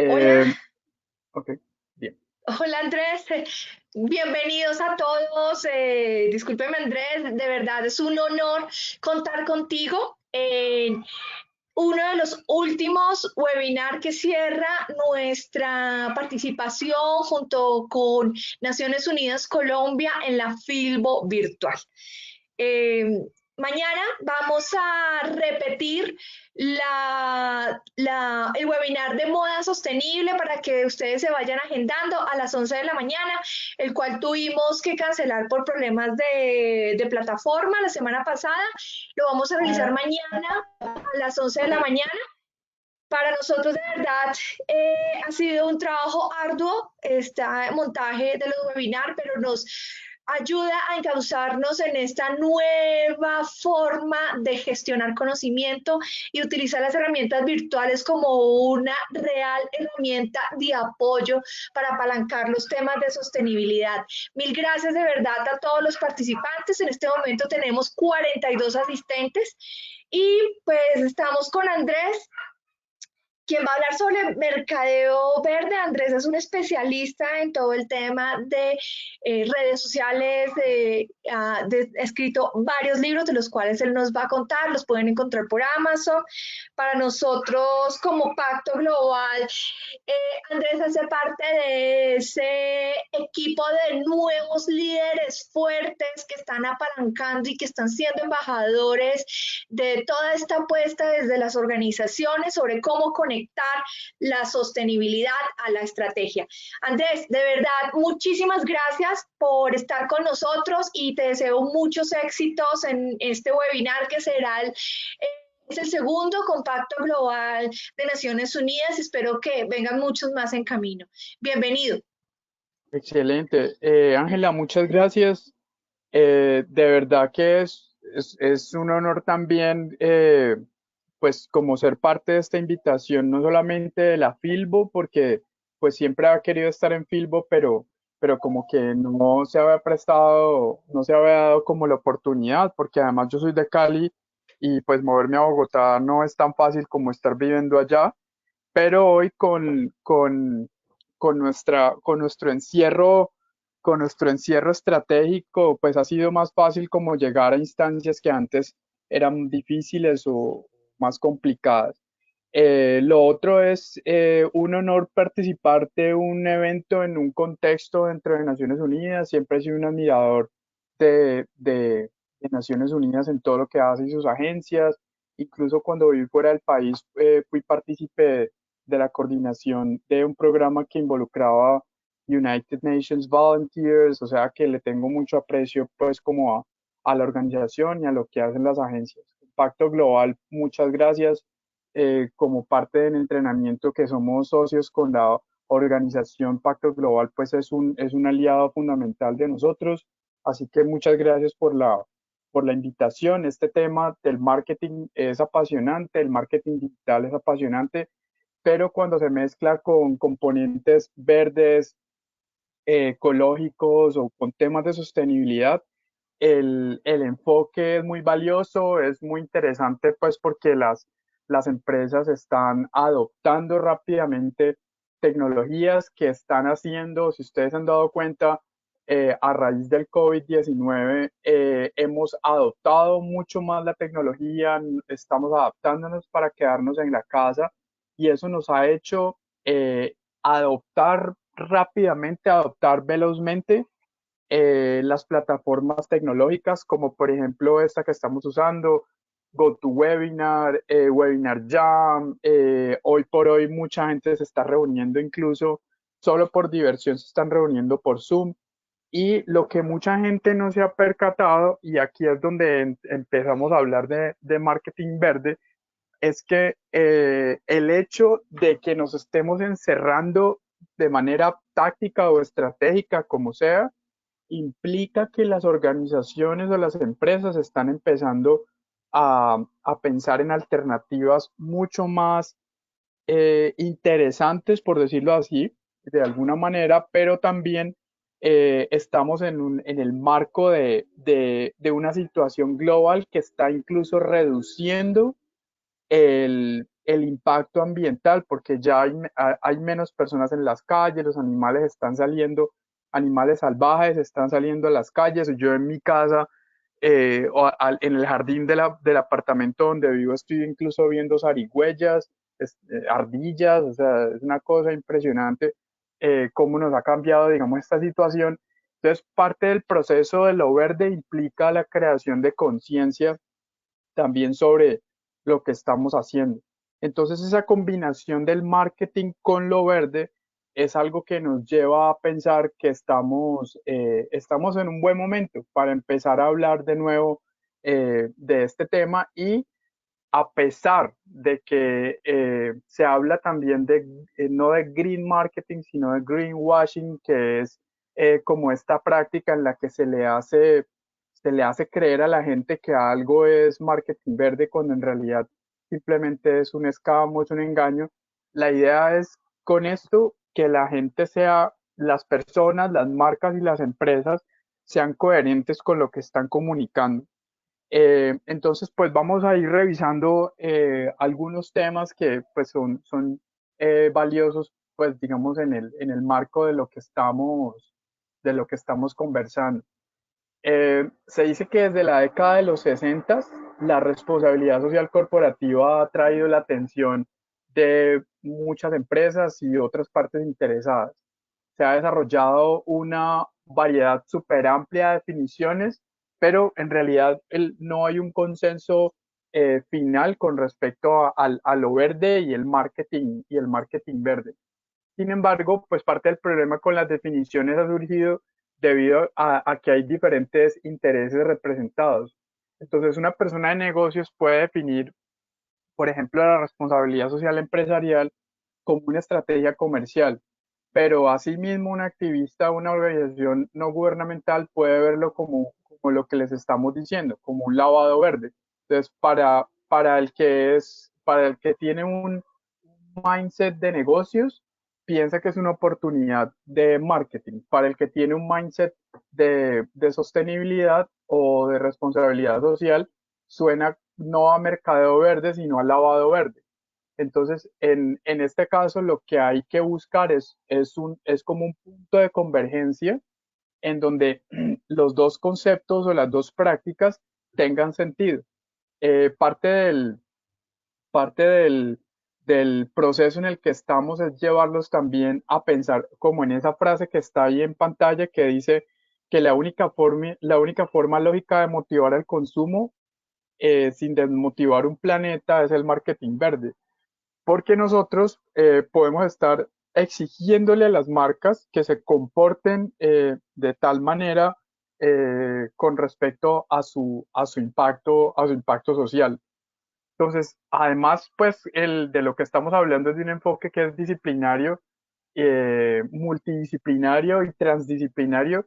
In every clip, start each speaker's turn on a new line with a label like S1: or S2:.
S1: Hola.
S2: Eh, ok, bien.
S1: Hola Andrés, bienvenidos a todos. Eh, discúlpeme Andrés, de verdad es un honor contar contigo en uno de los últimos webinars que cierra nuestra participación junto con Naciones Unidas Colombia en la Filbo Virtual. Eh, Mañana vamos a repetir la, el webinar de moda sostenible para que ustedes se vayan agendando a las 11 de la mañana, el cual tuvimos que cancelar por problemas de, de plataforma la semana pasada. Lo vamos a realizar mañana a las 11 de la mañana. Para nosotros, de verdad, eh, ha sido un trabajo arduo este montaje de los webinars, pero nos ayuda a encauzarnos en esta nueva forma de gestionar conocimiento y utilizar las herramientas virtuales como una real herramienta de apoyo para apalancar los temas de sostenibilidad. Mil gracias de verdad a todos los participantes. En este momento tenemos 42 asistentes y pues estamos con Andrés quien va a hablar sobre mercadeo verde. Andrés es un especialista en todo el tema de eh, redes sociales, ha escrito varios libros de los cuales él nos va a contar, los pueden encontrar por Amazon. Para nosotros como Pacto Global, eh, Andrés hace parte de ese equipo de nuevos líderes fuertes que están apalancando y que están siendo embajadores de toda esta apuesta desde las organizaciones sobre cómo conectar la sostenibilidad a la estrategia. Andrés, de verdad, muchísimas gracias por estar con nosotros y te deseo muchos éxitos en este webinar que será el... es el segundo compacto global de Naciones Unidas. Espero que vengan muchos más en camino. Bienvenido.
S2: Excelente. Eh, Ángela, muchas gracias. Eh, de verdad que es, es, un honor también eh, pues como ser parte de esta invitación, no solamente de la Filbo, porque pues siempre ha querido estar en Filbo, pero, pero como que no se había prestado, no se había dado como la oportunidad, porque además yo soy de Cali y pues moverme a Bogotá no es tan fácil como estar viviendo allá, pero hoy con, con, con, nuestra, con nuestro encierro con nuestro encierro estratégico, pues ha sido más fácil como llegar a instancias que antes eran difíciles o, más complicadas. Eh, lo otro es eh, un honor participar de un evento en un contexto dentro de Naciones Unidas. Siempre he sido un admirador de, de, Naciones Unidas en todo lo que hace y sus agencias. Incluso cuando viví fuera del país, eh, fui partícipe de la coordinación de un programa que involucraba United Nations Volunteers, o sea que le tengo mucho aprecio pues como a, a la organización y a lo que hacen las agencias. Pacto Global, muchas gracias. Eh, como parte del entrenamiento que somos socios con la organización Pacto Global, pues es un, es un aliado fundamental de nosotros. Así que muchas gracias por la, por la invitación. Este tema del marketing es apasionante, el marketing digital es apasionante, pero cuando se mezcla con componentes verdes, eh, ecológicos o con temas de sostenibilidad, el, enfoque es muy valioso, es muy interesante pues porque las, las empresas están adoptando rápidamente tecnologías que están haciendo, si ustedes han dado cuenta, eh, a raíz del COVID-19 eh, hemos adoptado mucho más la tecnología, estamos adaptándonos para quedarnos en la casa y eso nos ha hecho eh, adoptar rápidamente, adoptar velozmente eh, las plataformas tecnológicas, como por ejemplo esta que estamos usando, GoToWebinar, eh, Webinar Jam. Eh, hoy por hoy mucha gente se está reuniendo incluso solo por diversión, se están reuniendo por Zoom. Y lo que mucha gente no se ha percatado, y aquí es donde empezamos a hablar de, de, marketing verde, es que el hecho de que nos estemos encerrando de manera táctica o estratégica, como sea, implica que las organizaciones o las empresas están empezando a, pensar en alternativas mucho más eh, interesantes, por decirlo así, de alguna manera, pero también eh, estamos en, el marco de, una situación global que está incluso reduciendo el, el impacto ambiental, porque ya hay, hay, menos personas en las calles, los animales están saliendo, animales salvajes están saliendo a las calles. Yo en mi casa, eh, o en el jardín de la, del apartamento donde vivo, estoy incluso viendo zarigüeyas, eh, ardillas, o sea, es una cosa impresionante eh, cómo nos ha cambiado, digamos, esta situación. Entonces, parte del proceso de lo verde implica la creación de conciencia también sobre lo que estamos haciendo. Entonces, esa combinación del marketing con lo verde es algo que nos lleva a pensar que estamos, eh, estamos en un buen momento para empezar a hablar de nuevo eh, de este tema y a pesar de que eh, se habla también de, no de green marketing, sino de greenwashing, que es como esta práctica en la que se le hace se le hace creer a la gente que algo es marketing verde cuando en realidad simplemente es un escamo, es un engaño. La idea es con esto que la gente sea, las personas, las marcas y las empresas sean coherentes con lo que están comunicando. Eh, entonces, pues vamos a ir revisando eh, algunos temas que pues son, son eh, valiosos, pues digamos, en el, en el marco de lo que estamos, de lo que estamos conversando. Se dice que desde la década de los 60 la responsabilidad social corporativa ha traído la atención de muchas empresas y otras partes interesadas. Se ha desarrollado una variedad súper amplia de definiciones, pero en realidad no hay un consenso eh, final con respecto a, a, lo verde y el marketing y el marketing verde. Sin embargo, pues parte del problema con las definiciones ha surgido debido a, que hay diferentes intereses representados. Entonces, una persona de negocios puede definir, por ejemplo, la responsabilidad social empresarial como una estrategia comercial, pero asimismo un activista una organización no gubernamental puede verlo como, como lo que les estamos diciendo, como un lavado verde. Entonces, para, para el que es, para el que tiene un mindset de negocios, piensa que es una oportunidad de marketing. Para el que tiene un mindset de, sostenibilidad o de responsabilidad social, suena no a mercadeo verde, sino a lavado verde. Entonces, en, este caso, lo que hay que buscar es, es, un, es como un punto de convergencia en donde los dos conceptos o las dos prácticas tengan sentido. Eh, parte del, parte del, del proceso en el que estamos es llevarlos también a pensar como en esa frase que está ahí en pantalla que dice que la única forma, la única forma lógica de motivar el consumo eh, sin desmotivar un planeta es el marketing verde. Porque nosotros eh, podemos estar exigiéndole a las marcas que se comporten eh, de tal manera con respecto a su, a su impacto, a su impacto social. Entonces, además, pues, el, de lo que estamos hablando es de un enfoque que es disciplinario, eh, multidisciplinario y transdisciplinario,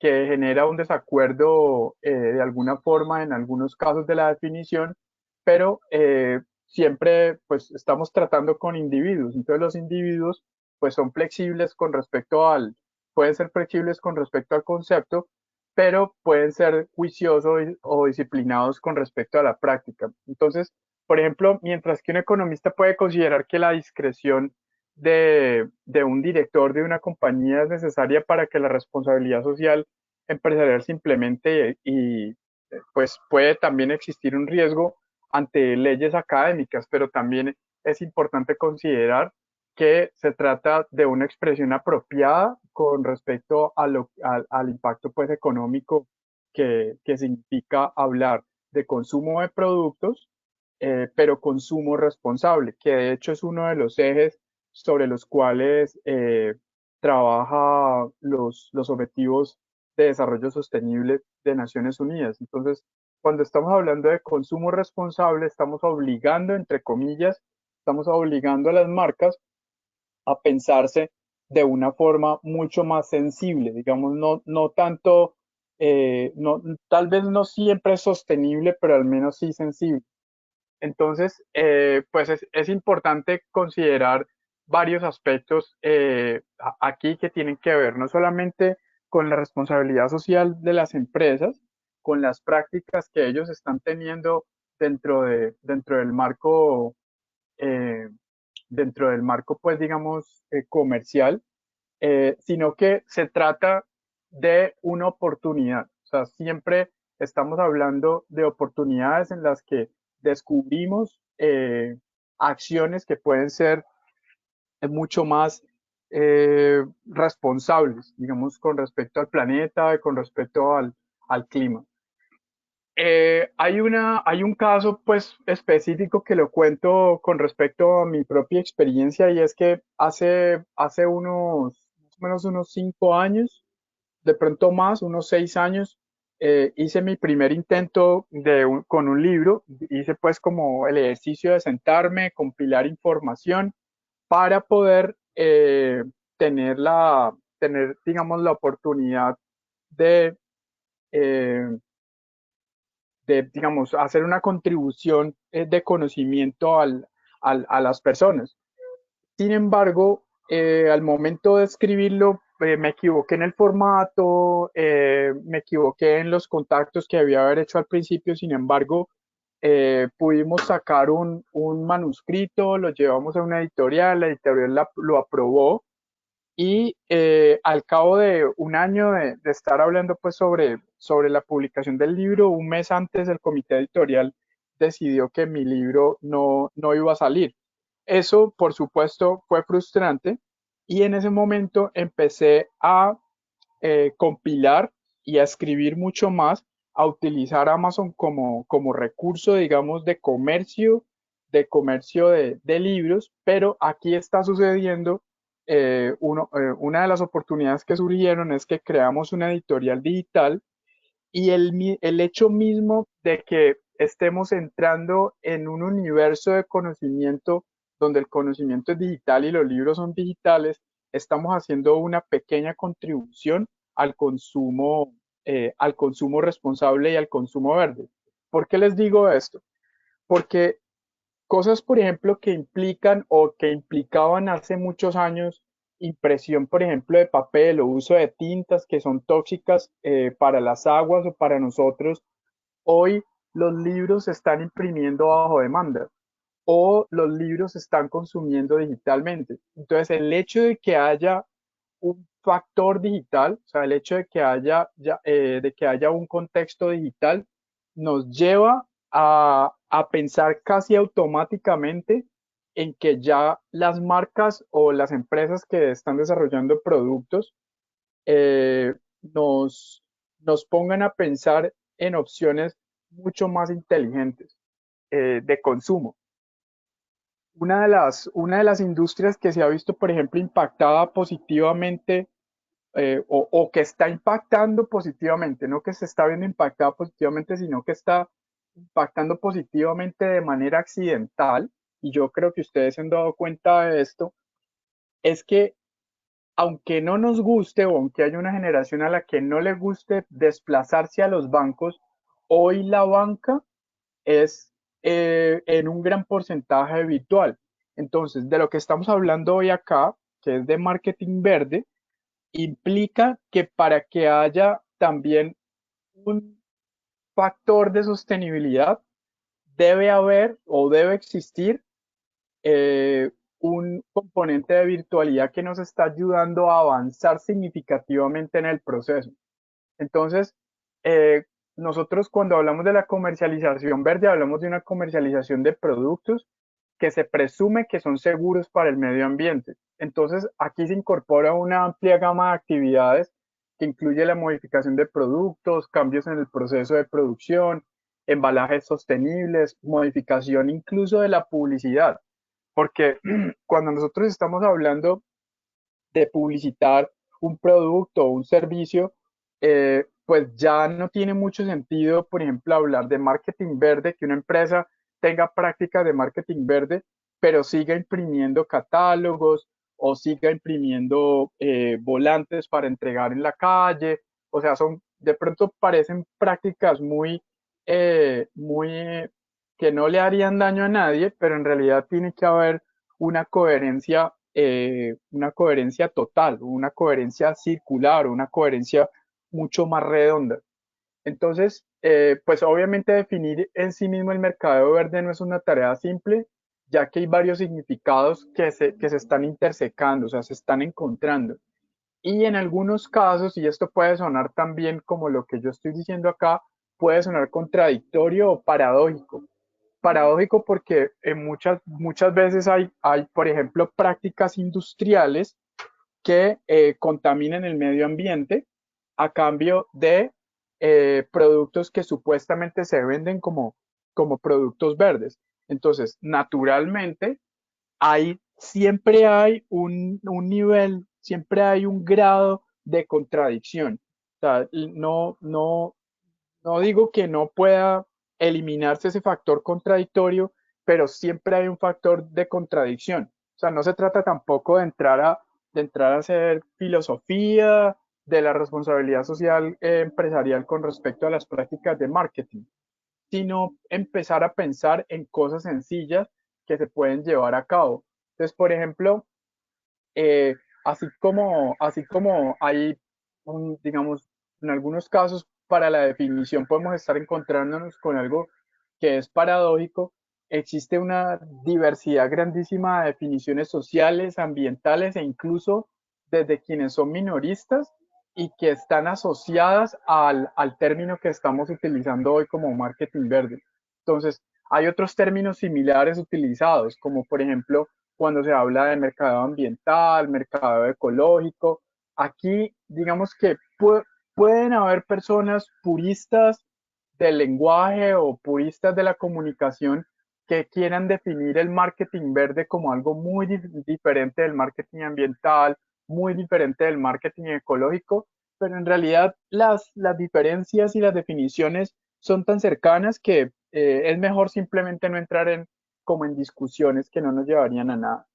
S2: que genera un desacuerdo eh, de alguna forma en algunos casos de la definición, pero eh, siempre, pues, estamos tratando con individuos. Entonces, los individuos, pues, son flexibles con respecto al, pueden ser flexibles con respecto al concepto, pero pueden ser juiciosos o disciplinados con respecto a la práctica. Entonces, por ejemplo, mientras que un economista puede considerar que la discreción de, un director de una compañía es necesaria para que la responsabilidad social empresarial se implemente y, pues puede también existir un riesgo ante leyes académicas, pero también es importante considerar que se trata de una expresión apropiada con respecto a lo, al impacto pues, económico que, que significa hablar de consumo de productos eh, pero consumo responsable, que de hecho es uno de los ejes sobre los cuales eh, trabaja los, los objetivos de desarrollo sostenible de Naciones Unidas. Entonces, cuando estamos hablando de consumo responsable, estamos obligando, entre comillas, estamos obligando a las marcas a pensarse de una forma mucho más sensible, digamos, no, no tanto, eh, no, tal vez no siempre sostenible, pero al menos sí sensible. Entonces, eh, pues es, importante considerar varios aspectos eh, aquí que tienen que ver no solamente con la responsabilidad social de las empresas, con las prácticas que ellos están teniendo dentro, de, dentro del marco dentro del marco, pues, digamos, comercial, sino que se trata de una oportunidad. O sea, siempre estamos hablando de oportunidades en las que descubrimos acciones que pueden ser mucho más eh, responsables, digamos, con respecto al planeta, con respecto al, al clima. Eh, hay, una, hay un caso pues específico que lo cuento con respecto a mi propia experiencia y es que hace, hace unos, más o menos unos cinco años, de pronto más, unos seis años, eh, hice mi primer intento de con un libro, hice pues como el ejercicio de sentarme, compilar información para poder eh, tener la, tener, digamos, la oportunidad de, eh, de, digamos, hacer una contribución eh, de conocimiento al, a las personas. Sin embargo, al momento de escribirlo, me equivoqué en el formato, me equivoqué en los contactos que había haber hecho al principio, sin embargo, eh, pudimos sacar un, un, manuscrito, lo llevamos a una editorial, la editorial lo aprobó y eh, al cabo de un año de, de, estar hablando pues sobre, sobre la publicación del libro, un mes antes el comité editorial decidió que mi libro no, no iba a salir. Eso, por supuesto, fue frustrante y en ese momento empecé a eh, compilar y a escribir mucho más a utilizar Amazon como, como recurso, digamos, de comercio, de comercio de, libros, pero aquí está sucediendo eh, uno, eh, una de las oportunidades que surgieron es que creamos una editorial digital y el, el hecho mismo de que estemos entrando en un universo de conocimiento donde el conocimiento es digital y los libros son digitales, estamos haciendo una pequeña contribución al consumo eh, al consumo responsable y al consumo verde. ¿Por qué les digo esto? Porque cosas, por ejemplo, que implican o que implicaban hace muchos años impresión, por ejemplo, de papel o uso de tintas que son tóxicas eh, para las aguas o para nosotros, hoy los libros se están imprimiendo bajo demanda o los libros se están consumiendo digitalmente. Entonces, el hecho de que haya un factor digital, o sea, el hecho de que haya, ya, eh, de que haya un contexto digital, nos lleva a, a, pensar casi automáticamente en que ya las marcas o las empresas que están desarrollando productos eh, nos, nos pongan a pensar en opciones mucho más inteligentes eh, de consumo. Una de, las, una de las industrias que se ha visto, por ejemplo, impactada positivamente eh, o, que está impactando positivamente, no que se está viendo impactada positivamente, sino que está impactando positivamente de manera accidental, y yo creo que ustedes se han dado cuenta de esto, es que aunque no nos guste o aunque haya una generación a la que no le guste desplazarse a los bancos, hoy la banca es eh, en un gran porcentaje virtual. Entonces, de lo que estamos hablando hoy acá, que es de marketing verde, implica que para que haya también un factor de sostenibilidad, debe haber o debe existir eh, un componente de virtualidad que nos está ayudando a avanzar significativamente en el proceso. Entonces, eh, nosotros cuando hablamos de la comercialización verde, hablamos de una comercialización de productos que se presume que son seguros para el medio ambiente. Entonces, aquí se incorpora una amplia gama de actividades que incluye la modificación de productos, cambios en el proceso de producción, embalajes sostenibles, modificación incluso de la publicidad. Porque cuando nosotros estamos hablando de publicitar un producto o un servicio, eh, pues ya no tiene mucho sentido, por ejemplo, hablar de marketing verde, que una empresa tenga prácticas de marketing verde, pero siga imprimiendo catálogos o siga imprimiendo eh, volantes para entregar en la calle. O sea, son, de pronto parecen prácticas muy, eh, muy, que no le harían daño a nadie, pero en realidad tiene que haber una coherencia, eh, una coherencia total, una coherencia circular, una coherencia mucho más redonda. Entonces, eh, pues obviamente definir en sí mismo el mercado verde no es una tarea simple. ya que hay varios significados que se, que se están intersecando, o sea, se están encontrando. Y en algunos casos, y esto puede sonar también como lo que yo estoy diciendo acá, puede sonar contradictorio o paradójico. Paradójico porque en muchas, muchas veces hay, hay, por ejemplo, prácticas industriales que eh, contaminan el medio ambiente a cambio de eh, productos que supuestamente se venden como, como productos verdes. Entonces, naturalmente, hay, siempre hay un, un nivel, siempre hay un grado de contradicción. O sea, no, no, no digo que no pueda eliminarse ese factor contradictorio, pero siempre hay un factor de contradicción. O sea, no se trata tampoco de entrar a, de entrar a hacer filosofía de la responsabilidad social eh, empresarial con respecto a las prácticas de marketing, sino empezar a pensar en cosas sencillas que se pueden llevar a cabo. Entonces, por ejemplo, eh, así, como, así como hay, digamos, en algunos casos para la definición podemos estar encontrándonos con algo que es paradójico. Existe una diversidad grandísima de definiciones sociales, ambientales e incluso desde quienes son minoristas y que están asociadas al, al término que estamos utilizando hoy como marketing verde. Entonces, hay otros términos similares utilizados, como por ejemplo cuando se habla de mercado ambiental, mercado ecológico. Aquí, digamos que pueden haber personas puristas del lenguaje o puristas de la comunicación que quieran definir el marketing verde como algo muy diferente del marketing ambiental, muy diferente del marketing ecológico, pero en realidad las, las diferencias y las definiciones son tan cercanas que eh, es mejor simplemente no entrar en como en discusiones que no nos llevarían a nada.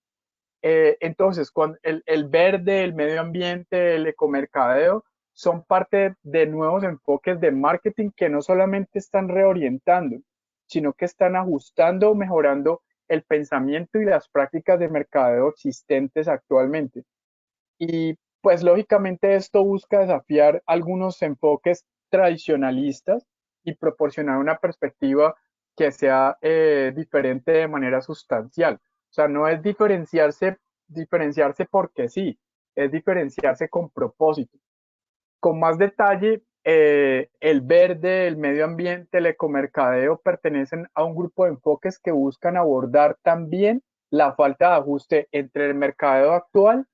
S2: Eh, entonces, con el, el, verde, el medio ambiente, el ecomercadeo, son parte de nuevos enfoques de marketing que no solamente están reorientando, sino que están ajustando o mejorando el pensamiento y las prácticas de mercadeo existentes actualmente. Y pues lógicamente esto busca desafiar algunos enfoques tradicionalistas y proporcionar una perspectiva que sea eh, diferente de manera sustancial. O sea, no es diferenciarse, diferenciarse porque sí, es diferenciarse con propósito con más detalle, eh, el verde, el medio ambiente, el ecomercadeo pertenecen a un grupo de enfoques que buscan abordar también la falta de ajuste entre el mercadeo actual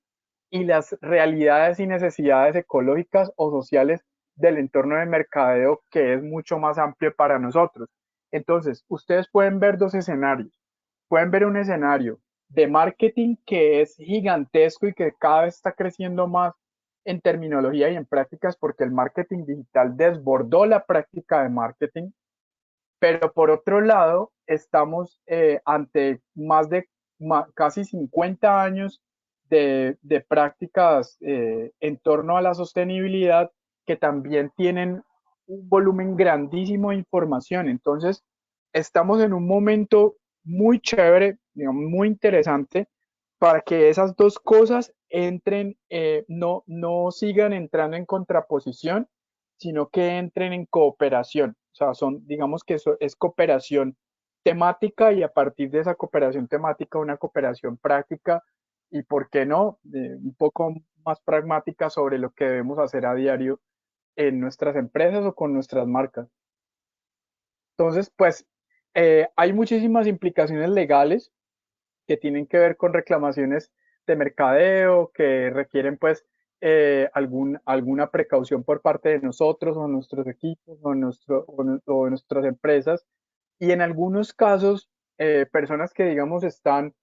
S2: y las realidades y necesidades ecológicas o sociales del entorno de mercadeo que es mucho más amplio para nosotros. Entonces, ustedes pueden ver dos escenarios. Pueden ver un escenario de marketing que es gigantesco y que cada vez está creciendo más en terminología y en prácticas porque el marketing digital desbordó la práctica de marketing, pero por otro lado estamos eh, ante más de casi 50 años de, prácticas eh, en torno a la sostenibilidad que también tienen un volumen grandísimo de información. Entonces, estamos en un momento muy chévere, muy interesante para que esas dos cosas entren, eh, no, no sigan entrando en contraposición, sino que entren en cooperación. O sea, son, digamos que eso es cooperación temática y a partir de esa cooperación temática, una cooperación práctica y, ¿por qué no?, un poco más pragmática sobre lo que debemos hacer a diario en nuestras empresas o con nuestras marcas. Entonces, pues, eh, hay muchísimas implicaciones legales que tienen que ver con reclamaciones de mercadeo, que requieren pues eh, algún, alguna precaución por parte de nosotros o nuestros equipos o, nuestro, o, nuestras empresas. Y en algunos casos, eh, personas que digamos están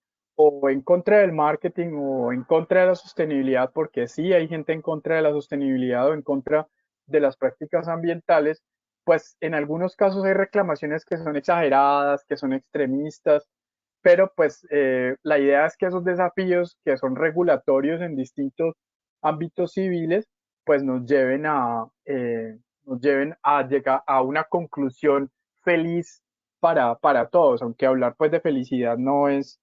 S2: o en contra del marketing o en contra de la sostenibilidad, porque sí hay gente en contra de la sostenibilidad o en contra de las prácticas ambientales, pues en algunos casos hay reclamaciones que son exageradas, que son extremistas, pero pues eh, la idea es que esos desafíos que son regulatorios en distintos ámbitos civiles, pues nos lleven a, eh, nos lleven a llegar a una conclusión feliz para, para todos, aunque hablar pues de felicidad no es,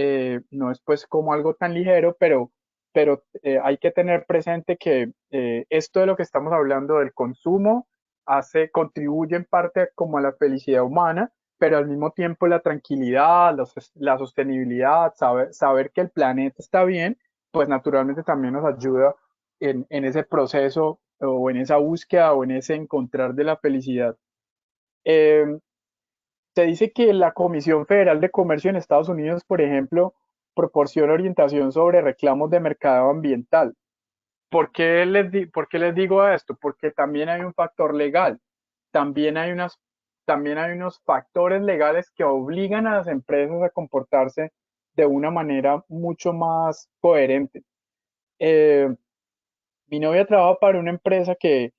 S2: eh, no es pues como algo tan ligero, pero, pero hay que tener presente que esto de lo que estamos hablando del consumo hace, contribuye en parte como a la felicidad humana, pero al mismo tiempo la tranquilidad, la sostenibilidad, saber, saber que el planeta está bien, pues naturalmente también nos ayuda en, en ese proceso o en esa búsqueda o en ese encontrar de la felicidad. Eh, se dice que la Comisión Federal de Comercio en Estados Unidos, por ejemplo, proporciona orientación sobre reclamos de mercado ambiental. ¿Por qué les, ¿Por qué les digo esto? Porque también hay un factor legal, también hay, unos factores legales que obligan a las empresas a comportarse de una manera mucho más coherente. Eh, mi novia trabaja para una empresa que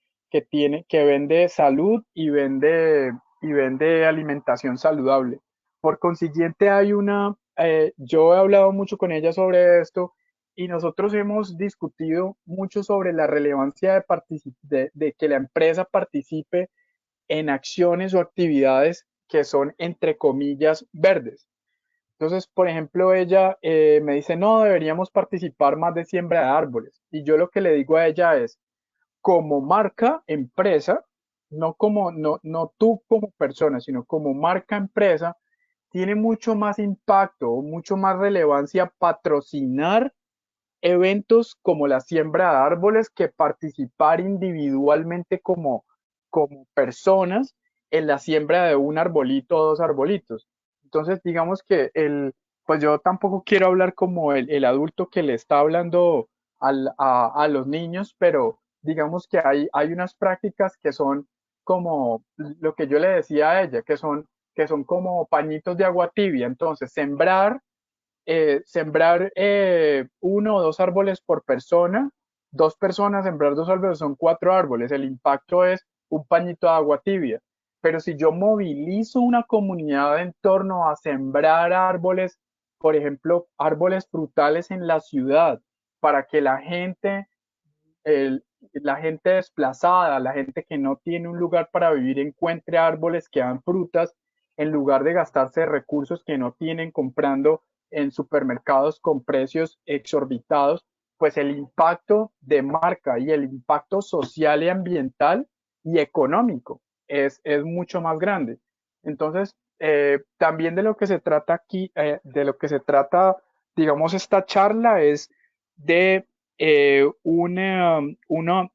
S2: vende salud y vende y vende alimentación saludable. Por consiguiente, hay una, eh, yo he hablado mucho con ella sobre esto y nosotros hemos discutido mucho sobre la relevancia de, que la empresa participe en acciones o actividades que son, entre comillas, verdes. Entonces, por ejemplo, ella eh, me dice, no, deberíamos participar más de siembra de árboles. Y yo lo que le digo a ella es, como marca, empresa, no como, no, no tú como persona, sino como marca empresa, tiene mucho más impacto mucho más relevancia patrocinar eventos como la siembra de árboles que participar individualmente como, como personas en la siembra de un arbolito o dos arbolitos. Entonces, digamos que el, pues yo tampoco quiero hablar como el, adulto que le está hablando a, a, los niños, pero digamos que hay, hay unas prácticas que son como lo que yo le decía a ella, que son, que son como pañitos de agua tibia. Entonces, sembrar, eh, sembrar eh, uno o dos árboles por persona, dos personas sembrar dos árboles son cuatro árboles. El impacto es un pañito de agua tibia. Pero si yo movilizo una comunidad en torno a sembrar árboles, por ejemplo, árboles frutales en la ciudad, para que la gente, el, la gente desplazada, la gente que no tiene un lugar para vivir, encuentre árboles que dan frutas en lugar de gastarse recursos que no tienen comprando en supermercados con precios exorbitados, pues el impacto de marca y el impacto social ambiental y económico es, es mucho más grande. Entonces, eh, también de lo que se trata aquí, eh, de lo que se trata, digamos, esta charla es de eh, una,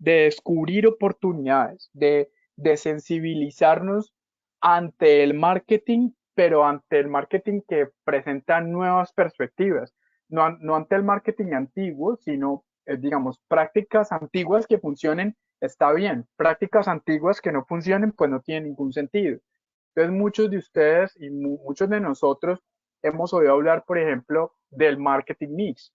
S2: de descubrir oportunidades, de, de sensibilizarnos ante el marketing, pero ante el marketing que presenta nuevas perspectivas, no, ante el marketing antiguo, sino, eh, digamos, prácticas antiguas que funcionen, está bien, prácticas antiguas que no funcionen, pues no tienen ningún sentido. Entonces, muchos de ustedes y muchos de nosotros hemos oído hablar, por ejemplo, del marketing mix,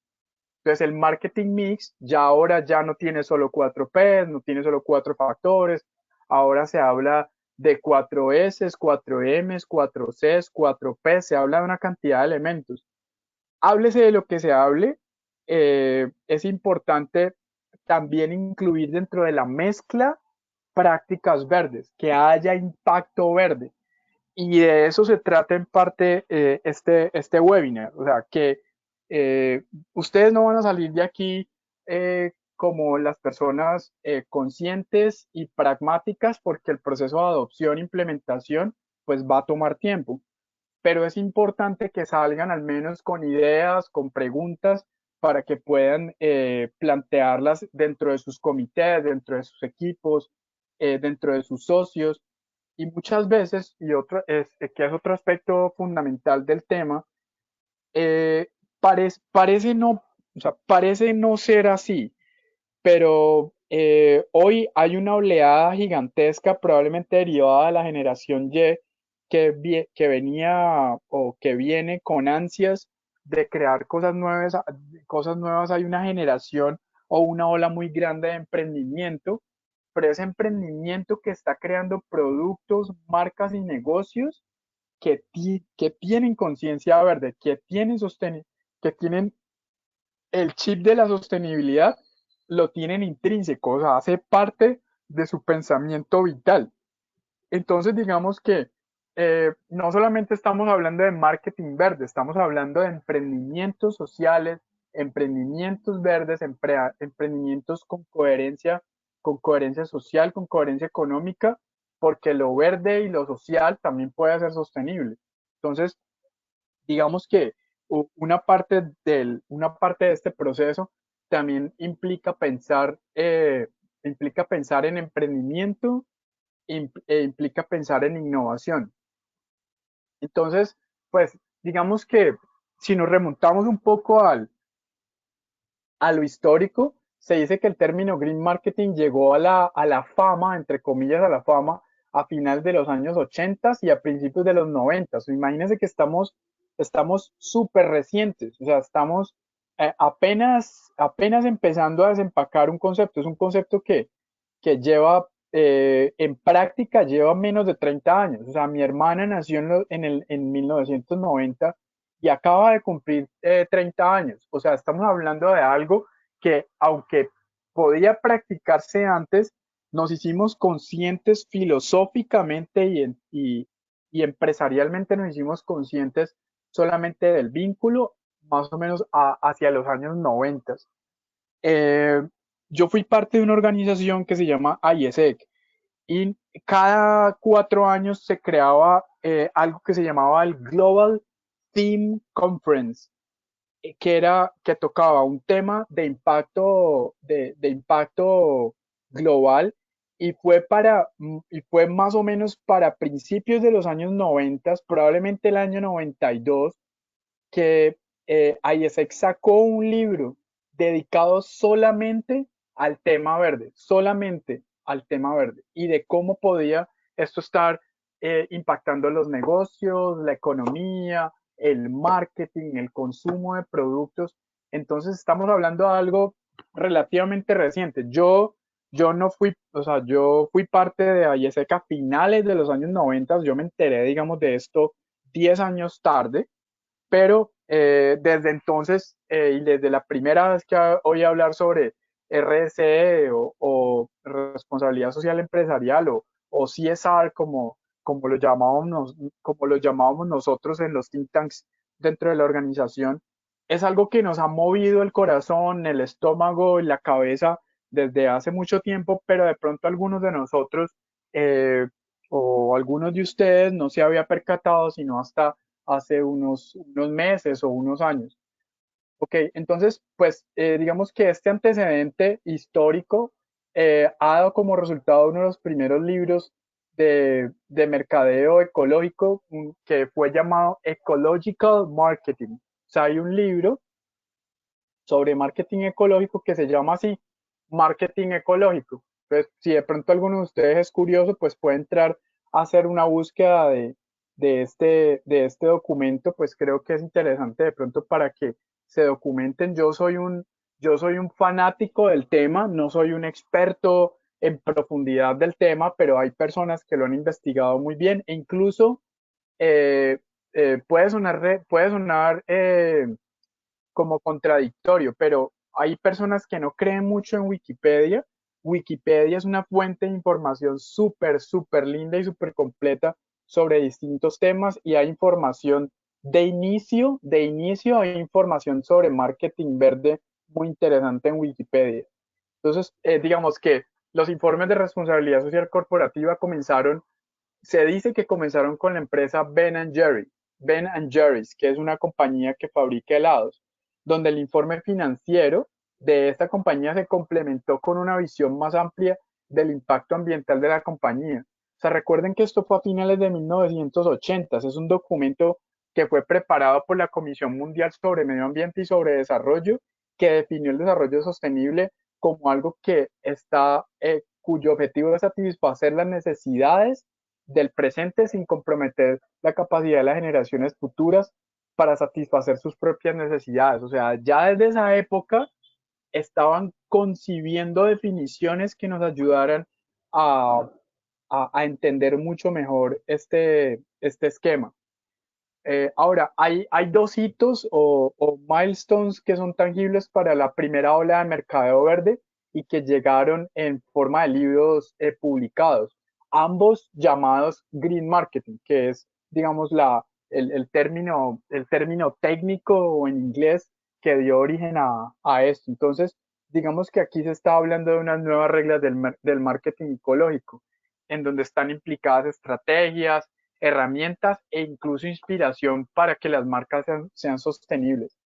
S2: entonces el marketing mix ya ahora ya no tiene solo cuatro P, no tiene solo cuatro factores, ahora se habla de cuatro S, cuatro M, cuatro C, cuatro P, se habla de una cantidad de elementos. Háblese de lo que se hable, eh, es importante también incluir dentro de la mezcla prácticas verdes, que haya impacto verde. Y de eso se trata en parte eh, este, este webinar, o sea, que eh, ustedes no van a salir de aquí eh, como las personas eh, conscientes y pragmáticas porque el proceso de adopción e implementación pues va a tomar tiempo. Pero es importante que salgan al menos con ideas, con preguntas para que puedan plantearlas dentro de sus comités, dentro de sus equipos, dentro de sus socios. Y muchas veces, y otro, es, que es otro aspecto fundamental del tema, parece, no, parece no ser así, pero eh, hoy hay una oleada gigantesca, probablemente derivada de la generación Y, que, que venía o que viene con ansias de crear cosas nuevas, cosas nuevas. Hay una generación o una ola muy grande de emprendimiento, pero ese emprendimiento que está creando productos, marcas y negocios que, que tienen conciencia verde, que tienen sostenibilidad que tienen el chip de la sostenibilidad, lo tienen intrínseco, o sea, hace parte de su pensamiento vital. Entonces, digamos que eh, no solamente estamos hablando de marketing verde, estamos hablando de emprendimientos sociales, emprendimientos verdes, emprendimientos con coherencia, con coherencia social, con coherencia económica, porque lo verde y lo social también puede ser sostenible. Entonces, digamos que una parte, del, una parte de este proceso también implica pensar, eh, implica pensar en emprendimiento e implica pensar en innovación. Entonces, pues digamos que si nos remontamos un poco al, a lo histórico, se dice que el término green marketing llegó a la, a la fama, entre comillas, a la fama a finales de los años 80 y a principios de los 90. imagínense que estamos estamos súper recientes, o sea, estamos eh, apenas, apenas empezando a desempacar un concepto. Es un concepto que, que lleva eh, en práctica, lleva menos de 30 años. O sea, mi hermana nació en, en, el, en 1990 y acaba de cumplir 30 eh, años. O sea, estamos hablando de algo que, aunque podía practicarse antes, nos hicimos conscientes filosóficamente y, y, y empresarialmente nos hicimos conscientes solamente del vínculo, más o menos hacia los años 90. Eh, yo fui parte de una organización que se llama IESEC y cada cuatro años se creaba eh, algo que se llamaba el Global Theme Conference, que era que tocaba un tema de impacto de impacto global y fue para mm, y fue más o menos para principios de los años 90, probablemente el año 92, que eh, ISEC sacó un libro dedicado solamente al tema verde, solamente al tema verde y de cómo podía esto estar eh, impactando los negocios, la economía, el marketing, el consumo de productos. Entonces estamos hablando de algo relativamente reciente. Yo yo no fui, o sea, yo fui parte de IESEC a finales de los años 90, yo me enteré, digamos, de esto 10 años tarde, pero eh, desde entonces eh, y desde la primera vez que oí hablar sobre RSE o, responsabilidad social empresarial o, o CSR como, como, lo llamábamos, como lo llamábamos nosotros en los think tanks dentro de la organización, es algo que nos ha movido el corazón, el estómago y la cabeza desde hace mucho tiempo, pero de pronto algunos de nosotros eh, o algunos de ustedes no se había percatado sino hasta hace unos, unos meses o unos años. Ok, entonces, pues eh, digamos que este antecedente histórico eh, ha dado como resultado uno de los primeros libros de, de mercadeo ecológico que fue llamado Ecological Marketing. O sea, hay un libro sobre marketing ecológico que se llama así, marketing ecológico. Entonces, si de pronto alguno de ustedes es curioso, pues puede entrar a hacer una búsqueda de, de, este, de este documento, pues creo que es interesante de pronto para que se documenten. Yo soy un, yo soy un fanático del tema, no soy un experto en profundidad del tema, pero hay personas que lo han investigado muy bien e incluso eh, eh, puede sonar, puede sonar eh, como contradictorio, pero hay personas que no creen mucho en Wikipedia. Wikipedia es una fuente de información súper, súper linda y súper completa sobre distintos temas y hay información de inicio, de inicio hay información sobre marketing verde muy interesante en Wikipedia. Entonces, eh, digamos que los informes de responsabilidad social corporativa comenzaron, se dice que comenzaron con la empresa Ben Jerry, Ben Jerry's, que es una compañía que fabrica helados donde el informe financiero de esta compañía se complementó con una visión más amplia del impacto ambiental de la compañía. O sea, recuerden que esto fue a finales de 1980, es un documento que fue preparado por la Comisión Mundial sobre Medio Ambiente y sobre Desarrollo, que definió el desarrollo sostenible como algo que está, eh, cuyo objetivo es satisfacer las necesidades del presente sin comprometer la capacidad de las generaciones futuras para satisfacer sus propias necesidades. O sea, ya desde esa época estaban concibiendo definiciones que nos ayudaran a, entender mucho mejor este, este esquema. Eh, ahora, hay, hay dos hitos o, milestones que son tangibles para la primera ola de mercadeo verde y que llegaron en forma de libros eh, publicados, ambos llamados green marketing, que es, digamos, la, el, término, el término técnico o en inglés que dio origen a, a, esto. Entonces, digamos que aquí se está hablando de unas nuevas reglas del, del marketing ecológico. en donde están implicadas estrategias, herramientas e incluso inspiración para que las marcas sean, sostenibles.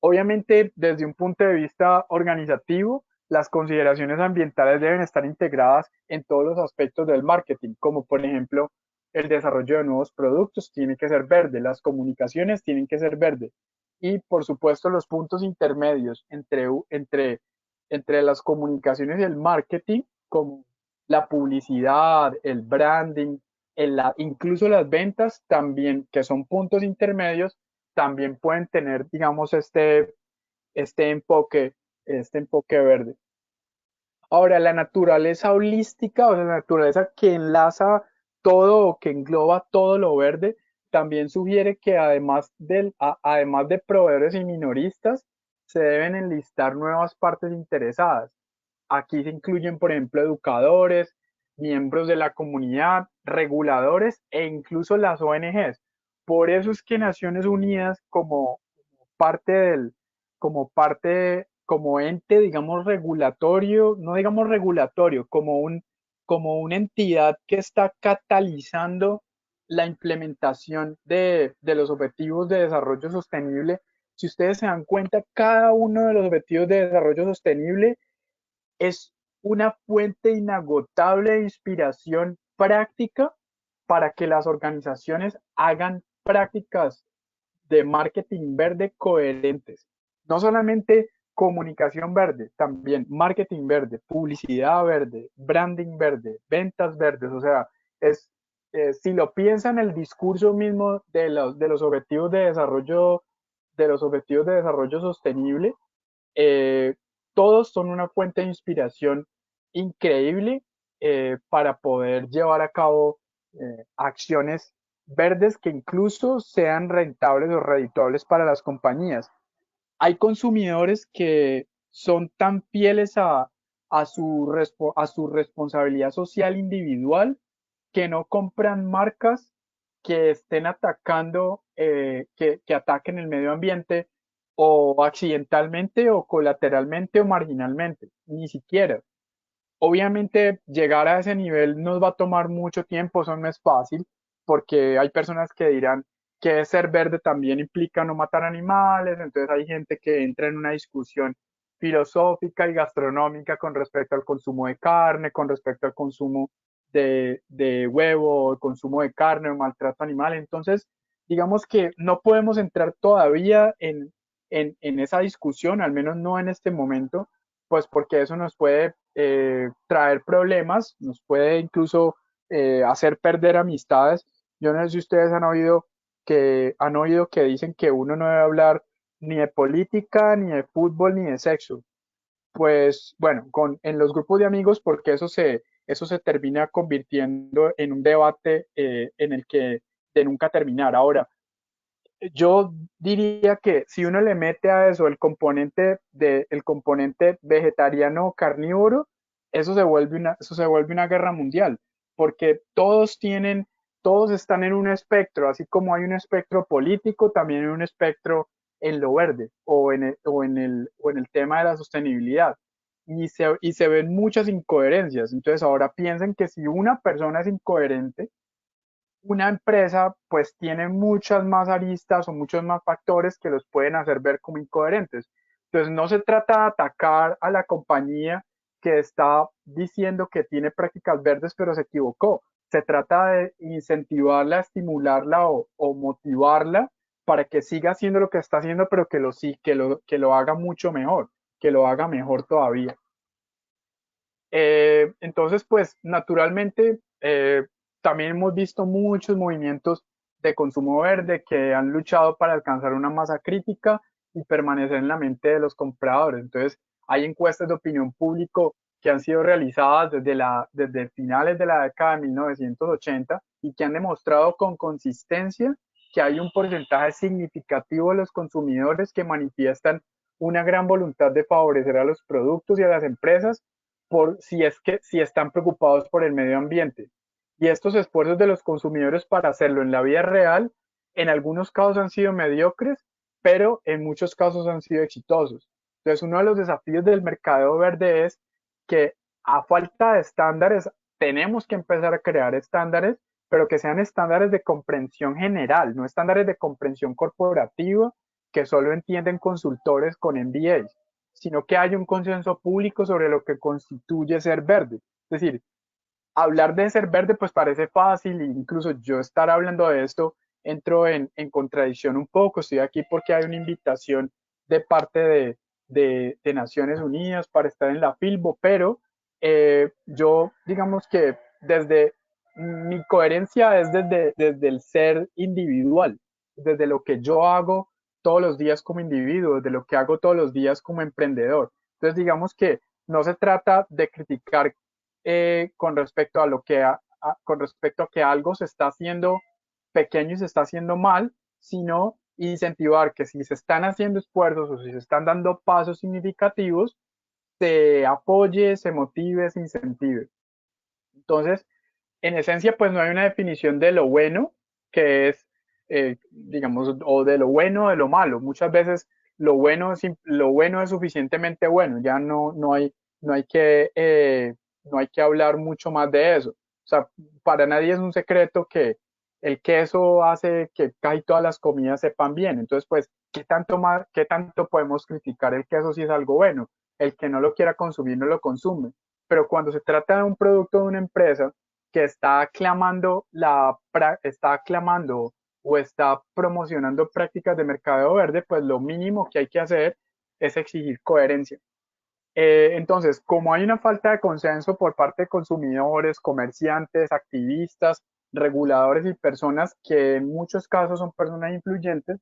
S2: Obviamente, desde un punto de vista organizativo, las consideraciones ambientales deben estar integradas en todos los aspectos del marketing, como por ejemplo el desarrollo de nuevos productos tiene que ser verde, las comunicaciones tienen que ser verde y por supuesto los puntos intermedios entre, entre, entre las comunicaciones y el marketing, como la publicidad, el branding, incluso las ventas también, que son puntos intermedios, también pueden tener, digamos, este, este enfoque, este enfoque verde. Ahora, la naturaleza holística o la naturaleza que enlaza todo que engloba todo lo verde, también sugiere que además, del, además de proveedores y minoristas, se deben enlistar nuevas partes interesadas. Aquí se incluyen, por ejemplo, educadores, miembros de la comunidad, reguladores e incluso las ONGs. Por eso es que Naciones Unidas como parte del, como parte, como ente, digamos, regulatorio, no digamos regulatorio, como un, como una entidad que está catalizando la implementación de, los objetivos de desarrollo sostenible. Si ustedes se dan cuenta, cada uno de los objetivos de desarrollo sostenible es una fuente inagotable de inspiración práctica para que las organizaciones hagan prácticas de marketing verde coherentes. No solamente comunicación verde, también marketing verde, publicidad verde, branding verde, ventas verdes. O sea, es, eh, si lo piensan el discurso mismo de los, objetivos de desarrollo, de los objetivos de desarrollo sostenible, eh, todos son una fuente de inspiración increíble eh, para poder llevar a cabo acciones verdes que incluso sean rentables o redituables para las compañías. Hay consumidores que son tan fieles a, su, responsabilidad social individual que no compran marcas que estén atacando, eh, que, que ataquen el medio ambiente o accidentalmente o colateralmente o marginalmente, ni siquiera. Obviamente llegar a ese nivel nos va a tomar mucho tiempo, eso no es fácil, porque hay personas que dirán que ser verde también implica no matar animales, entonces hay gente que entra en una discusión filosófica y gastronómica con respecto al consumo de carne, con respecto al consumo de, de huevo, el consumo de carne o maltrato animal. Entonces, digamos que no podemos entrar todavía en, en, en esa discusión, al menos no en este momento, pues porque eso nos puede eh, traer problemas, nos puede incluso eh, hacer perder amistades. Yo no sé si ustedes han oído que han oído que dicen que uno no debe hablar ni de política, ni de fútbol, ni de sexo. Pues bueno, con, en los grupos de amigos, porque eso se, eso se termina convirtiendo en un debate eh, en el que de nunca terminar. Ahora, yo diría que si uno le mete a eso el componente de el componente vegetariano carnívoro, eso se vuelve una, eso se vuelve una guerra mundial, porque todos tienen, todos están en un espectro, así como hay un espectro político, también hay un espectro en lo verde o en el, o en el, o en el tema de la sostenibilidad. Y se, y se ven muchas incoherencias. Entonces ahora piensen que si una persona es incoherente, una empresa pues tiene muchas más aristas o muchos más factores que los pueden hacer ver como incoherentes. Entonces no se trata de atacar a la compañía que está diciendo que tiene prácticas verdes pero se equivocó. Se trata de incentivarla, estimularla o, motivarla para que siga haciendo lo que está haciendo pero que lo, haga mucho mejor, que lo haga mejor todavía. Eh, entonces pues naturalmente eh, también hemos visto muchos movimientos de consumo verde que han luchado para alcanzar una masa crítica y permanecer en la mente de los compradores. Entonces, hay encuestas de opinión público que han sido realizadas desde, la, desde finales de la década de 1980 y que han demostrado con consistencia que hay un porcentaje significativo de los consumidores que manifiestan una gran voluntad de favorecer a los productos y a las empresas por si es que si están preocupados por el medio ambiente. Y estos esfuerzos de los consumidores para hacerlo en la vida real, en algunos casos han sido mediocres, pero en muchos casos han sido exitosos. Entonces, uno de los desafíos del mercado verde es que a falta de estándares tenemos que empezar a crear estándares, pero que sean estándares de comprensión general, no estándares de comprensión corporativa que solo entienden consultores con MBAs, sino que haya un consenso público sobre lo que constituye ser verde. Es decir, hablar de ser verde pues parece fácil, incluso yo estar hablando de esto entro en, en contradicción un poco, estoy aquí porque hay una invitación de parte de, de, Naciones Unidas para estar en la FILBO, pero eh, yo digamos que desde mi coherencia es desde, desde el ser individual, desde lo que yo hago todos los días como individuo, desde lo que hago todos los días como emprendedor. Entonces digamos que no se trata de criticar eh, con respecto a lo que con respecto a que algo se está haciendo pequeño y se está haciendo mal, sino incentivar que si se están haciendo esfuerzos o si se están dando pasos significativos, se apoye, se motive, se incentive. Entonces, en esencia, pues no hay una definición de lo bueno, que es, eh, digamos, o de lo bueno o de lo malo. Muchas veces lo bueno es, lo bueno es suficientemente bueno, ya no, no, hay, no, hay que, eh, no hay que hablar mucho más de eso. O sea, para nadie es un secreto que el queso hace que casi todas las comidas sepan bien. Entonces, pues, ¿qué tanto, más, ¿qué tanto podemos criticar el queso si es algo bueno? El que no lo quiera consumir no lo consume. Pero cuando se trata de un producto de una empresa que está aclamando, la, está aclamando o está promocionando prácticas de mercado verde, pues lo mínimo que hay que hacer es exigir coherencia. Eh, entonces, como hay una falta de consenso por parte de consumidores, comerciantes, activistas, reguladores y personas que en muchos casos son personas influyentes,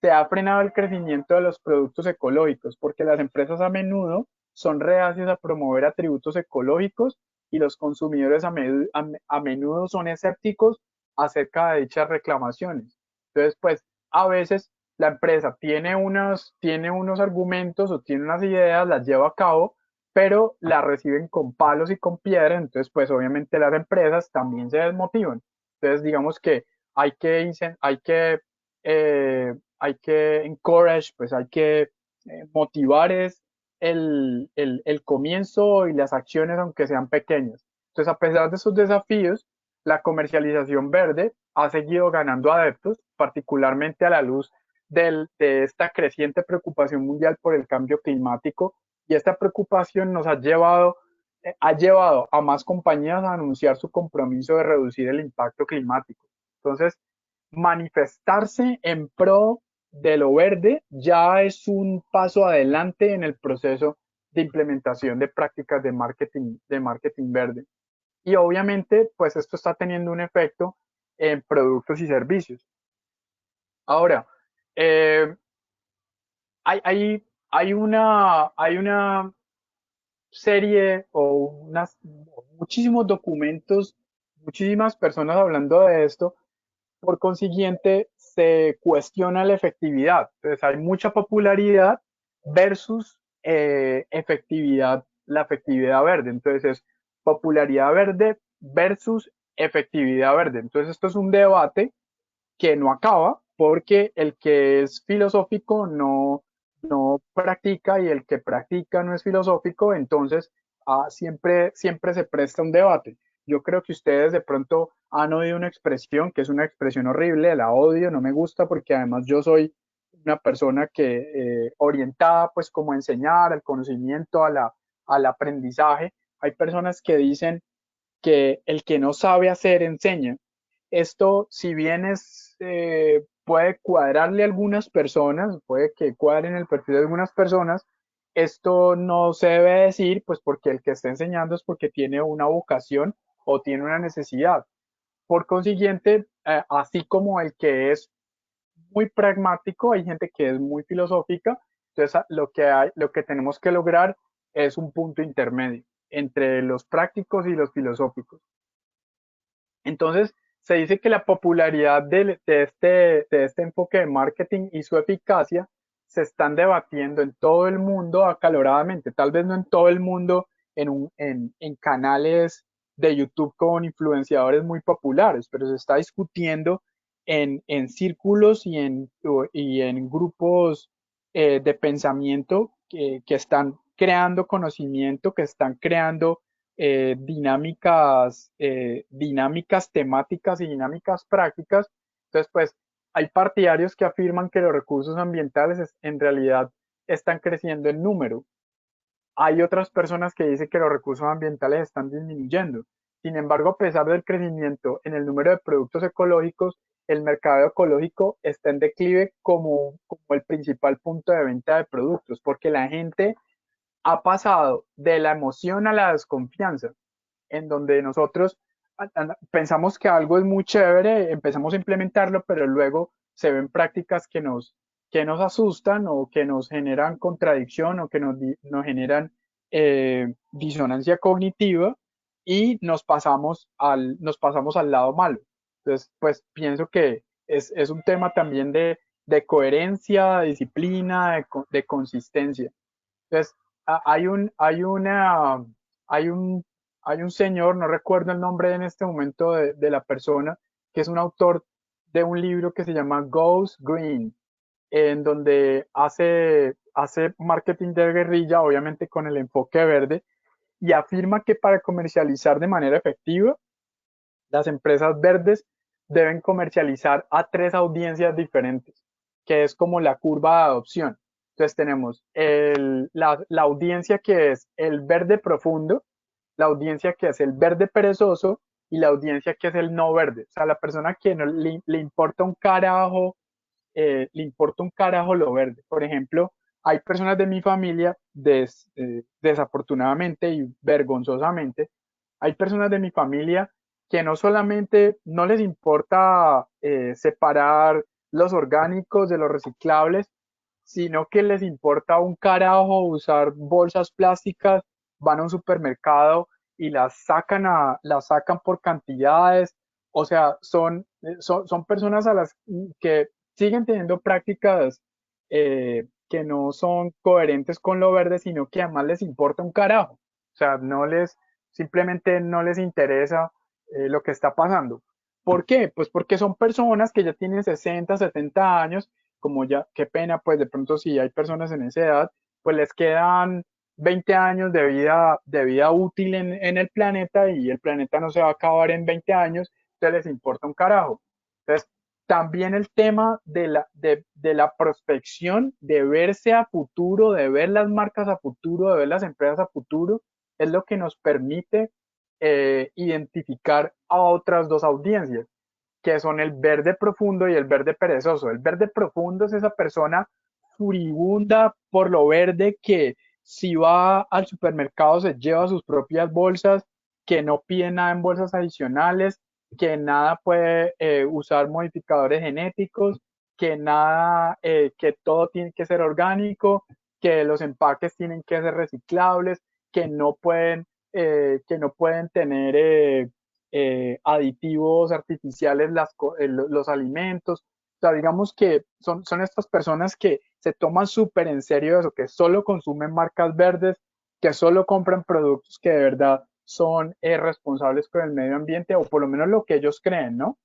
S2: se ha frenado el crecimiento de los productos ecológicos, porque las empresas a menudo son reacias a promover atributos ecológicos y los consumidores a, menudo son escépticos acerca de dichas reclamaciones. Entonces, pues, a veces la empresa tiene unos, tiene unos argumentos o tiene unas ideas, las lleva a cabo, pero las reciben con palos y con piedras, entonces, pues, obviamente las empresas también se desmotivan. Entonces, digamos que hay que, hay que, eh, hay que encourage, pues hay que eh, motivar es el, el, el, comienzo y las acciones, aunque sean pequeñas. Entonces, a pesar de esos desafíos, la comercialización verde ha seguido ganando adeptos, particularmente a la luz del, de esta creciente preocupación mundial por el cambio climático. Y esta preocupación nos ha llevado, eh, ha llevado a más compañías a anunciar su compromiso de reducir el impacto climático. Entonces, manifestarse en pro de lo verde ya es un paso adelante en el proceso de implementación de prácticas de marketing, de marketing verde. Y obviamente, pues esto está teniendo un efecto en productos y servicios. Ahora, eh, hay, hay, hay, una, hay una serie o unas, muchísimos documentos, muchísimas personas hablando de esto. Por consiguiente, se cuestiona la efectividad. Entonces hay mucha popularidad versus eh, efectividad, la efectividad verde. Entonces es popularidad verde versus efectividad verde. Entonces esto es un debate que no acaba porque el que es filosófico no, no practica y el que practica no es filosófico, entonces ah, siempre, siempre se presta un debate. Yo creo que ustedes de pronto han oído una expresión que es una expresión horrible, la odio, no me gusta porque además yo soy una persona que eh, orientada pues como enseñar, al conocimiento, a al aprendizaje. Hay personas que dicen que el que no sabe hacer enseña. Esto, si bien es, eh, puede cuadrarle a algunas personas, puede que cuadren el perfil de algunas personas, esto no se debe decir, pues porque el que está enseñando es porque tiene una vocación o tiene una necesidad. Por consiguiente, eh, así como el que es muy pragmático, hay gente que es muy filosófica, entonces lo que, hay, lo que tenemos que lograr es un punto intermedio entre los prácticos y los filosóficos. Entonces, se dice que la popularidad de, este, de este enfoque de marketing y su eficacia se están debatiendo en todo el mundo acaloradamente, tal vez no en todo el mundo en, un, en, en canales de YouTube con influenciadores muy populares, pero se está discutiendo en, en círculos y en, y en grupos eh, de pensamiento que, que, están creando conocimiento, que están creando eh, dinámicas, eh, dinámicas temáticas y dinámicas prácticas. Entonces, pues hay partidarios que afirman que los recursos ambientales en realidad están creciendo en número. Hay otras personas que dicen que los recursos ambientales están disminuyendo. Sin embargo, a pesar del crecimiento en el número de productos ecológicos, el mercado ecológico está en declive como, como el principal punto de venta de productos, porque la gente ha pasado de la emoción a la desconfianza, en donde nosotros pensamos que algo es muy chévere, empezamos a implementarlo, pero luego se ven prácticas que nos, que nos asustan o que nos generan contradicción o que nos, nos generan eh, disonancia cognitiva y nos pasamos, al, nos pasamos al lado malo. Entonces, pues pienso que es, es un tema también de, de coherencia, de disciplina, de, de consistencia. Entonces, hay un, hay un, señor, no recuerdo el nombre en este momento de, la persona, que es un autor de un libro que se llama Goes Green, en donde hace marketing de guerrilla, obviamente con el enfoque verde, y afirma que para comercializar de manera efectiva, las empresas verdes deben comercializar a tres audiencias diferentes, que es como la curva de adopción. Entonces tenemos la, audiencia que es el verde profundo, la audiencia que es el verde perezoso y la audiencia que es el no verde. O sea, la persona que no, le, importa un carajo, eh, le importa un carajo lo verde. Por ejemplo, hay personas de mi familia, eh, desafortunadamente y vergonzosamente, hay personas de mi familia que no solamente no les importa eh, separar los orgánicos de los reciclables, sino que les importa un carajo usar bolsas plásticas, van a un supermercado y las sacan, a, las sacan por cantidades, o sea, son, eh, son, son personas a las que siguen teniendo prácticas eh, que no son coherentes con lo verde, sino que además les importa un carajo. O sea, no les, simplemente no les interesa eh, lo que está pasando. ¿Por qué? Pues porque son personas que ya tienen 60, 70 años como ya, qué pena, pues de pronto si hay personas en esa edad, pues les quedan 20 años de vida, de vida útil en, en el planeta y el planeta no se va a acabar en 20 años, entonces les importa un carajo. Entonces, también el tema de la, de, de, la prospección, de verse a futuro, de ver las marcas a futuro, de ver las empresas a futuro, es lo que nos permite eh, identificar a otras dos audiencias que son el verde profundo y el verde perezoso. El verde profundo es esa persona furibunda por lo verde que si va al supermercado se lleva sus propias bolsas, que no pide nada en bolsas adicionales, que nada puede eh, usar modificadores genéticos, que nada, eh, que todo tiene que ser orgánico, que los empaques tienen que ser reciclables, que no pueden, eh, que no pueden tener eh, aditivos artificiales los alimentos. O sea, digamos que son, son estas personas que se toman súper en serio eso, que solo consumen marcas verdes, que solo compran productos que de verdad son eh, responsables con el medio ambiente, o por lo menos lo que ellos creen, ¿no?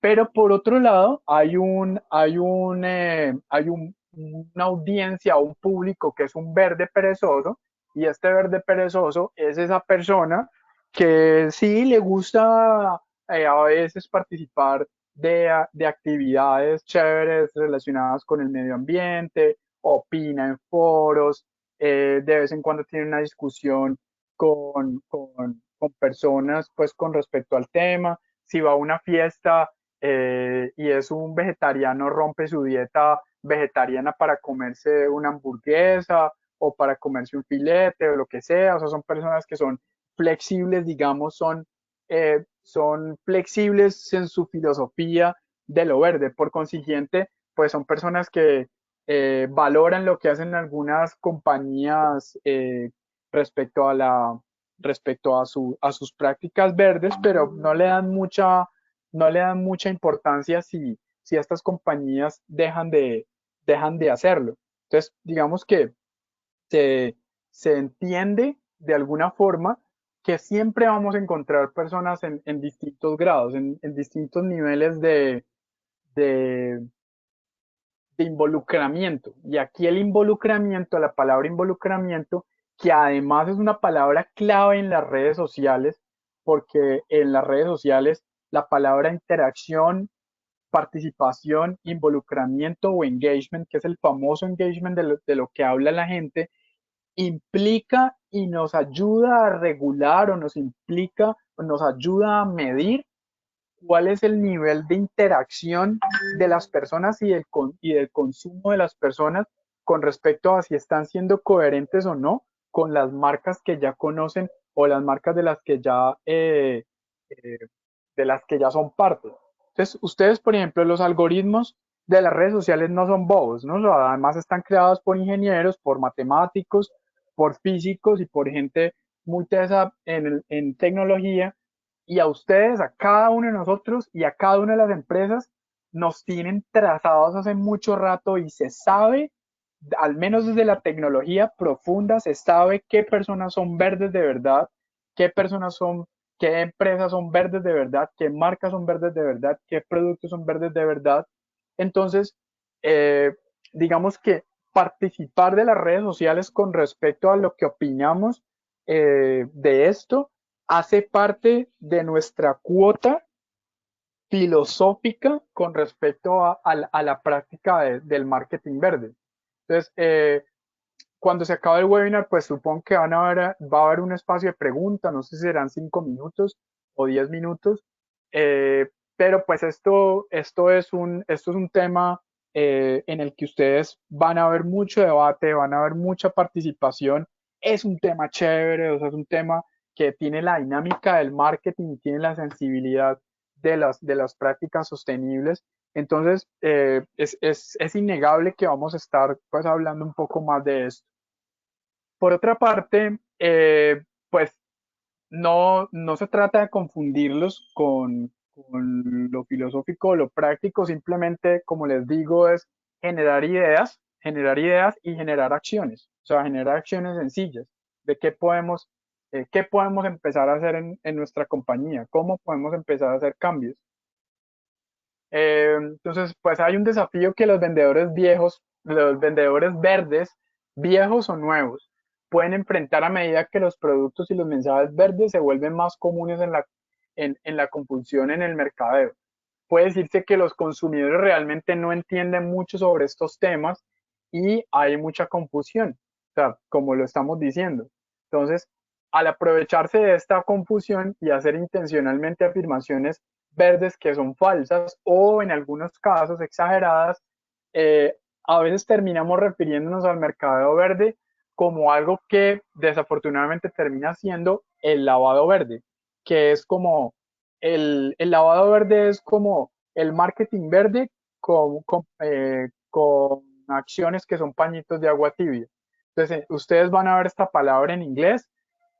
S2: Pero por otro lado, hay un, hay un, eh, hay un, una audiencia un público que es un verde perezoso, y este verde perezoso es esa persona que sí le gusta eh, a veces participar de, de, actividades chéveres relacionadas con el medio ambiente, opina en foros, eh, de vez en cuando tiene una discusión con, con, con, personas pues con respecto al tema, si va a una fiesta eh, y es un vegetariano, rompe su dieta vegetariana para comerse una hamburguesa o para comerse un filete o lo que sea, o sea, son personas que son flexibles, digamos, son, eh, son flexibles en su filosofía de lo verde. Por consiguiente, pues son personas que eh, valoran lo que hacen algunas compañías eh, respecto a la respecto a, su, a sus prácticas verdes, pero no le dan mucha, no le dan mucha importancia si, si estas compañías dejan de, dejan de hacerlo. Entonces, digamos que se, se entiende de alguna forma que siempre vamos a encontrar personas en, distintos grados, en, distintos niveles de, involucramiento. Y aquí el involucramiento, la palabra involucramiento, que además es una palabra clave en las redes sociales, porque en las redes sociales la palabra interacción, participación, involucramiento o engagement, que es el famoso engagement de lo, que habla la gente, implica y nos ayuda a regular o nos implica o nos ayuda a medir cuál es el nivel de interacción de las personas y, y del consumo de las personas con respecto a si están siendo coherentes o no con las marcas que ya conocen o las marcas de las que ya eh, eh, de las que ya son parte. Entonces, ustedes, por ejemplo, los algoritmos de las redes sociales no son bobos, ¿no? Además están creados por ingenieros, por matemáticos, por físicos y por gente muy tesa en, en tecnología. Y a ustedes, a cada uno de nosotros y a cada una de las empresas, nos tienen trazados hace mucho rato y se sabe, al menos desde la tecnología profunda, se sabe qué personas son verdes de verdad, qué personas son qué empresas son verdes de verdad, qué marcas son verdes de verdad, qué productos son verdes de verdad. Entonces, eh, digamos que participar de las redes sociales con respecto a lo que opinamos eh, de esto hace parte de nuestra cuota filosófica con respecto a, la práctica del marketing verde. Entonces, eh, cuando se acabe el webinar, pues supongo que van a haber, va a haber un espacio de preguntas, no sé si serán cinco minutos o diez minutos, pero pues esto, esto, es un, esto es un tema eh, en el que ustedes van a ver mucho debate, van a ver mucha participación, es un tema chévere, o sea, es un tema que tiene la dinámica del marketing, tiene la sensibilidad de las, de las prácticas sostenibles. Entonces, eh, es, es, es innegable que vamos a estar pues hablando un poco más de esto. Por otra parte, eh, pues no, no se trata de confundirlos con, lo filosófico lo práctico, simplemente, como les digo, es generar ideas, generar ideas y generar acciones, o sea, generar acciones sencillas. De qué podemos, eh, qué podemos empezar a hacer en, nuestra compañía, cómo podemos empezar a hacer cambios. Eh, entonces, pues hay un desafío que los vendedores viejos, los vendedores verdes, viejos o nuevos, pueden enfrentar a medida que los productos y los mensajes verdes se vuelven más comunes en la, en, la compulsión en el mercadeo. Puede decirse que los consumidores realmente no entienden mucho sobre estos temas y hay mucha confusión, o sea, como lo estamos diciendo. Entonces, al aprovecharse de esta confusión y hacer intencionalmente afirmaciones verdes que son falsas o en algunos casos exageradas, eh, a veces terminamos refiriéndonos al mercadeo verde como algo que desafortunadamente termina siendo el lavado verde, que es como el, el lavado verde es como el marketing verde con, con, eh, con, acciones que son pañitos de agua tibia. Entonces, ustedes van a ver esta palabra en inglés,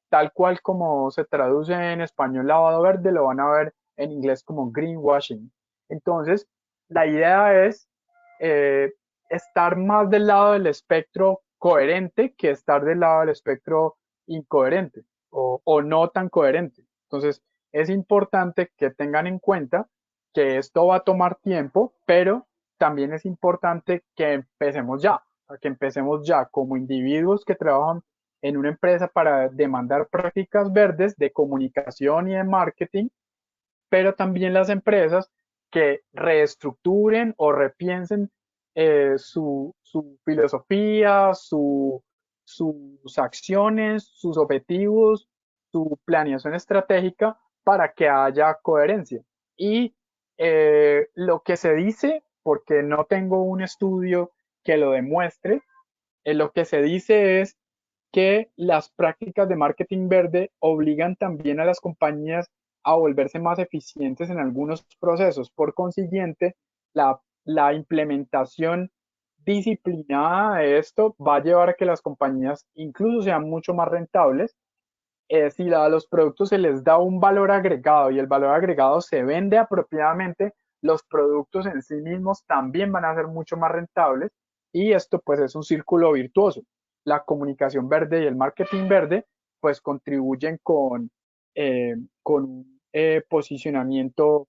S2: tal cual como se traduce en español lavado verde, lo van a ver en inglés como greenwashing. Entonces, la idea es eh, estar más del lado del espectro coherente que estar del lado del espectro incoherente o, no tan coherente. Entonces, es importante que tengan en cuenta que esto va a tomar tiempo, pero también es importante que empecemos ya, que empecemos ya como individuos que trabajan en una empresa para demandar prácticas verdes de comunicación y de marketing, pero también las empresas que reestructuren o repiensen eh, su, filosofía, sus acciones, sus objetivos, su planeación estratégica para que haya coherencia. Y eh, lo que se dice, porque no tengo un estudio que lo demuestre, eh, lo que se dice es que las prácticas de marketing verde obligan también a las compañías a volverse más eficientes en algunos procesos. Por consiguiente, la la implementación disciplinada de esto va a llevar a que las compañías incluso sean mucho más rentables. Eh, si a los productos se les da un valor agregado y el valor agregado se vende apropiadamente, los productos en sí mismos también van a ser mucho más rentables y esto pues es un círculo virtuoso. La comunicación verde y el marketing verde pues contribuyen con, eh, con un eh, posicionamiento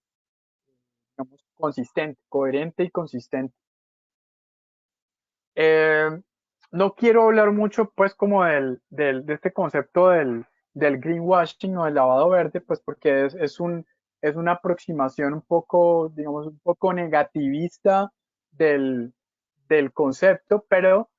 S2: consistente, coherente y consistente. No quiero hablar mucho pues como del, del, de este concepto del, del greenwashing o del lavado verde, pues porque es, es, un, es una aproximación un poco, digamos, un poco negativista del, del concepto, pero